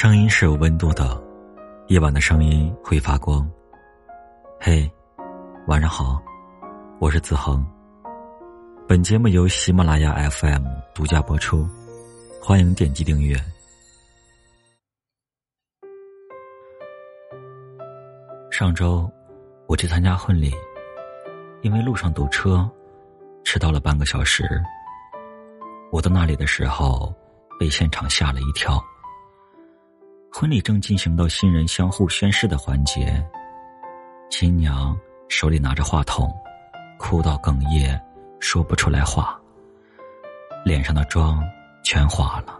声音是有温度的，夜晚的声音会发光。嘿，晚上好，我是子恒。本节目由喜马拉雅 FM 独家播出，欢迎点击订阅。上周我去参加婚礼，因为路上堵车，迟到了半个小时。我到那里的时候，被现场吓了一跳。婚礼正进行到新人相互宣誓的环节，新娘手里拿着话筒，哭到哽咽，说不出来话，脸上的妆全花了。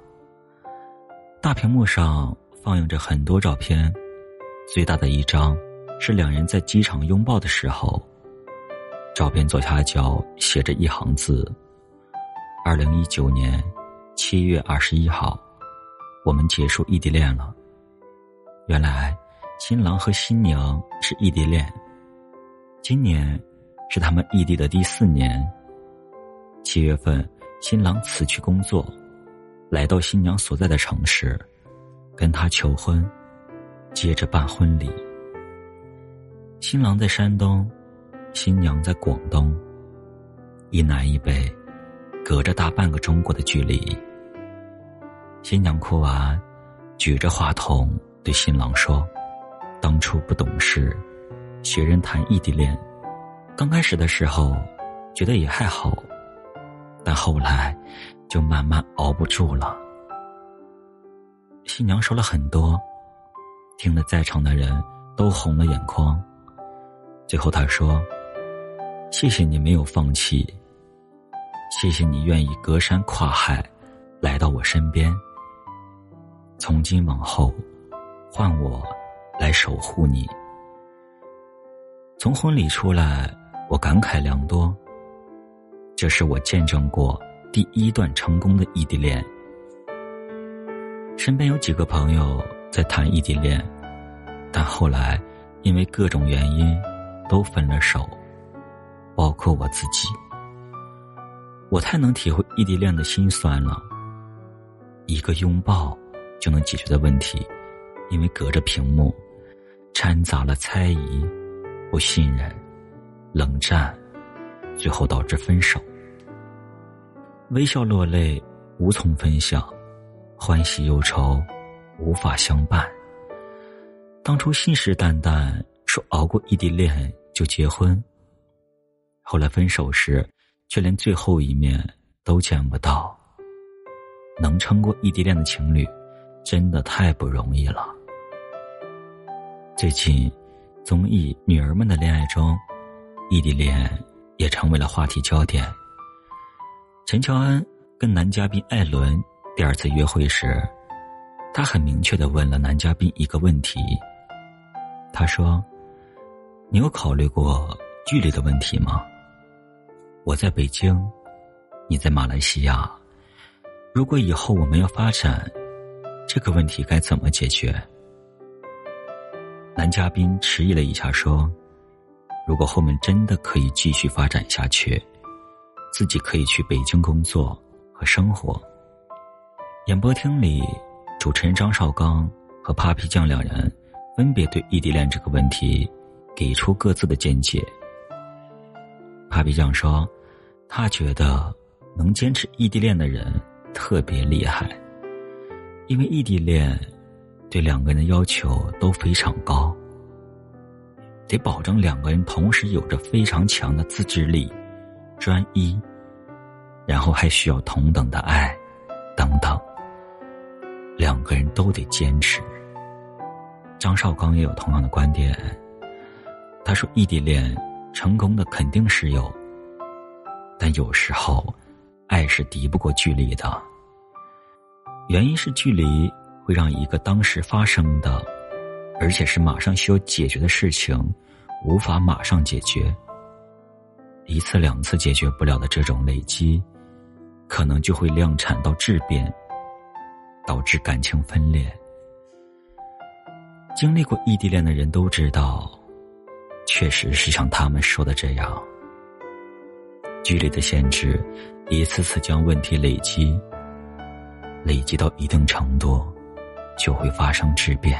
大屏幕上放映着很多照片，最大的一张是两人在机场拥抱的时候，照片左下角写着一行字：“二零一九年七月二十一号，我们结束异地恋了。”原来，新郎和新娘是异地恋。今年是他们异地的第四年。七月份，新郎辞去工作，来到新娘所在的城市，跟她求婚，接着办婚礼。新郎在山东，新娘在广东，一南一北，隔着大半个中国的距离。新娘哭完，举着话筒。对新郎说：“当初不懂事，学人谈异地恋。刚开始的时候，觉得也还好，但后来就慢慢熬不住了。”新娘说了很多，听了在场的人都红了眼眶。最后她说：“谢谢你没有放弃，谢谢你愿意隔山跨海来到我身边。从今往后。”换我来守护你。从婚礼出来，我感慨良多。这是我见证过第一段成功的异地恋。身边有几个朋友在谈异地恋，但后来因为各种原因都分了手，包括我自己。我太能体会异地恋的心酸了。一个拥抱就能解决的问题。因为隔着屏幕，掺杂了猜疑、不信任、冷战，最后导致分手。微笑落泪无从分享，欢喜忧愁无法相伴。当初信誓旦旦说熬过异地恋就结婚，后来分手时却连最后一面都见不到。能撑过异地恋的情侣，真的太不容易了。最近，综艺《女儿们的恋爱》中，异地恋也成为了话题焦点。陈乔恩跟男嘉宾艾伦第二次约会时，他很明确的问了男嘉宾一个问题。他说：“你有考虑过距离的问题吗？我在北京，你在马来西亚，如果以后我们要发展，这个问题该怎么解决？”男嘉宾迟疑了一下，说：“如果后面真的可以继续发展下去，自己可以去北京工作和生活。”演播厅里，主持人张绍刚和 Papi 酱两人分别对异地恋这个问题给出各自的见解。Papi 酱说：“他觉得能坚持异地恋的人特别厉害，因为异地恋。”对两个人的要求都非常高，得保证两个人同时有着非常强的自制力、专一，然后还需要同等的爱，等等。两个人都得坚持。张绍刚也有同样的观点，他说：“异地恋成功的肯定是有，但有时候爱是敌不过距离的，原因是距离。”会让一个当时发生的，而且是马上需要解决的事情，无法马上解决。一次两次解决不了的这种累积，可能就会量产到质变，导致感情分裂。经历过异地恋的人都知道，确实是像他们说的这样，距离的限制，一次次将问题累积，累积到一定程度。就会发生质变，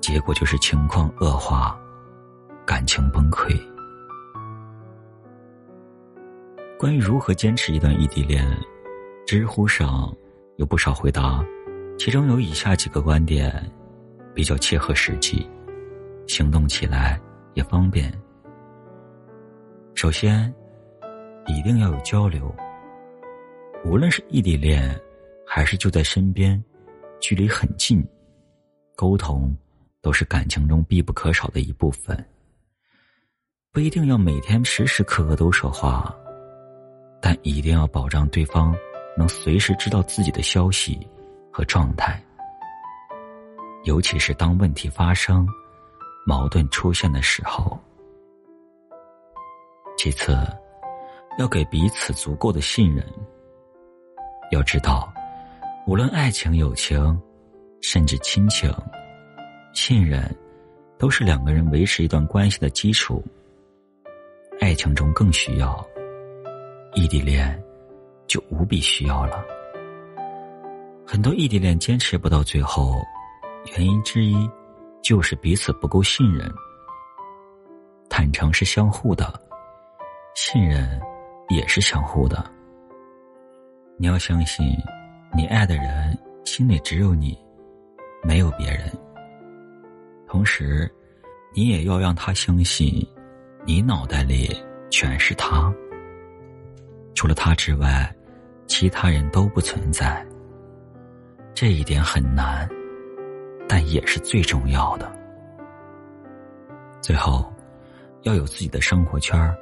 结果就是情况恶化，感情崩溃。关于如何坚持一段异地恋，知乎上有不少回答，其中有以下几个观点比较切合实际，行动起来也方便。首先，一定要有交流，无论是异地恋，还是就在身边，距离很近，沟通都是感情中必不可少的一部分。不一定要每天时时刻刻都说话。但一定要保障对方能随时知道自己的消息和状态，尤其是当问题发生、矛盾出现的时候。其次，要给彼此足够的信任。要知道，无论爱情、友情，甚至亲情，信任都是两个人维持一段关系的基础。爱情中更需要。异地恋就无比需要了。很多异地恋坚持不到最后，原因之一就是彼此不够信任。坦诚是相互的，信任也是相互的。你要相信，你爱的人心里只有你，没有别人。同时，你也要让他相信，你脑袋里全是他。除了他之外，其他人都不存在。这一点很难，但也是最重要的。最后，要有自己的生活圈儿。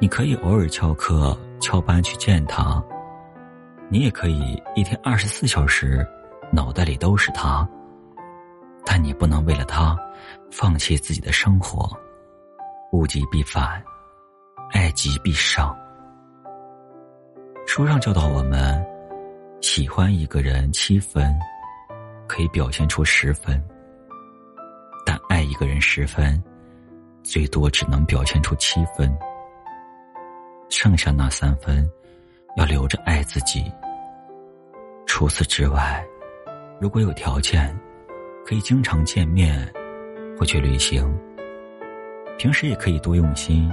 你可以偶尔翘课、翘班去见他，你也可以一天二十四小时脑袋里都是他。但你不能为了他放弃自己的生活。物极必反，爱极必伤。书上教导我们，喜欢一个人七分，可以表现出十分；但爱一个人十分，最多只能表现出七分。剩下那三分，要留着爱自己。除此之外，如果有条件，可以经常见面或去旅行。平时也可以多用心，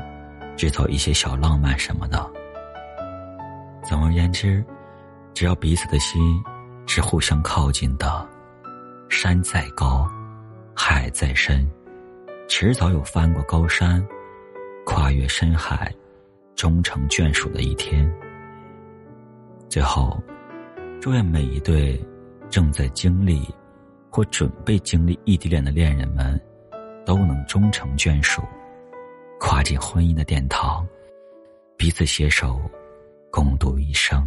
制造一些小浪漫什么的。总而言之，只要彼此的心是互相靠近的，山再高，海再深，迟早有翻过高山、跨越深海、终成眷属的一天。最后，祝愿每一对正在经历或准备经历异地恋的恋人们，都能终成眷属，跨进婚姻的殿堂，彼此携手。共度一生。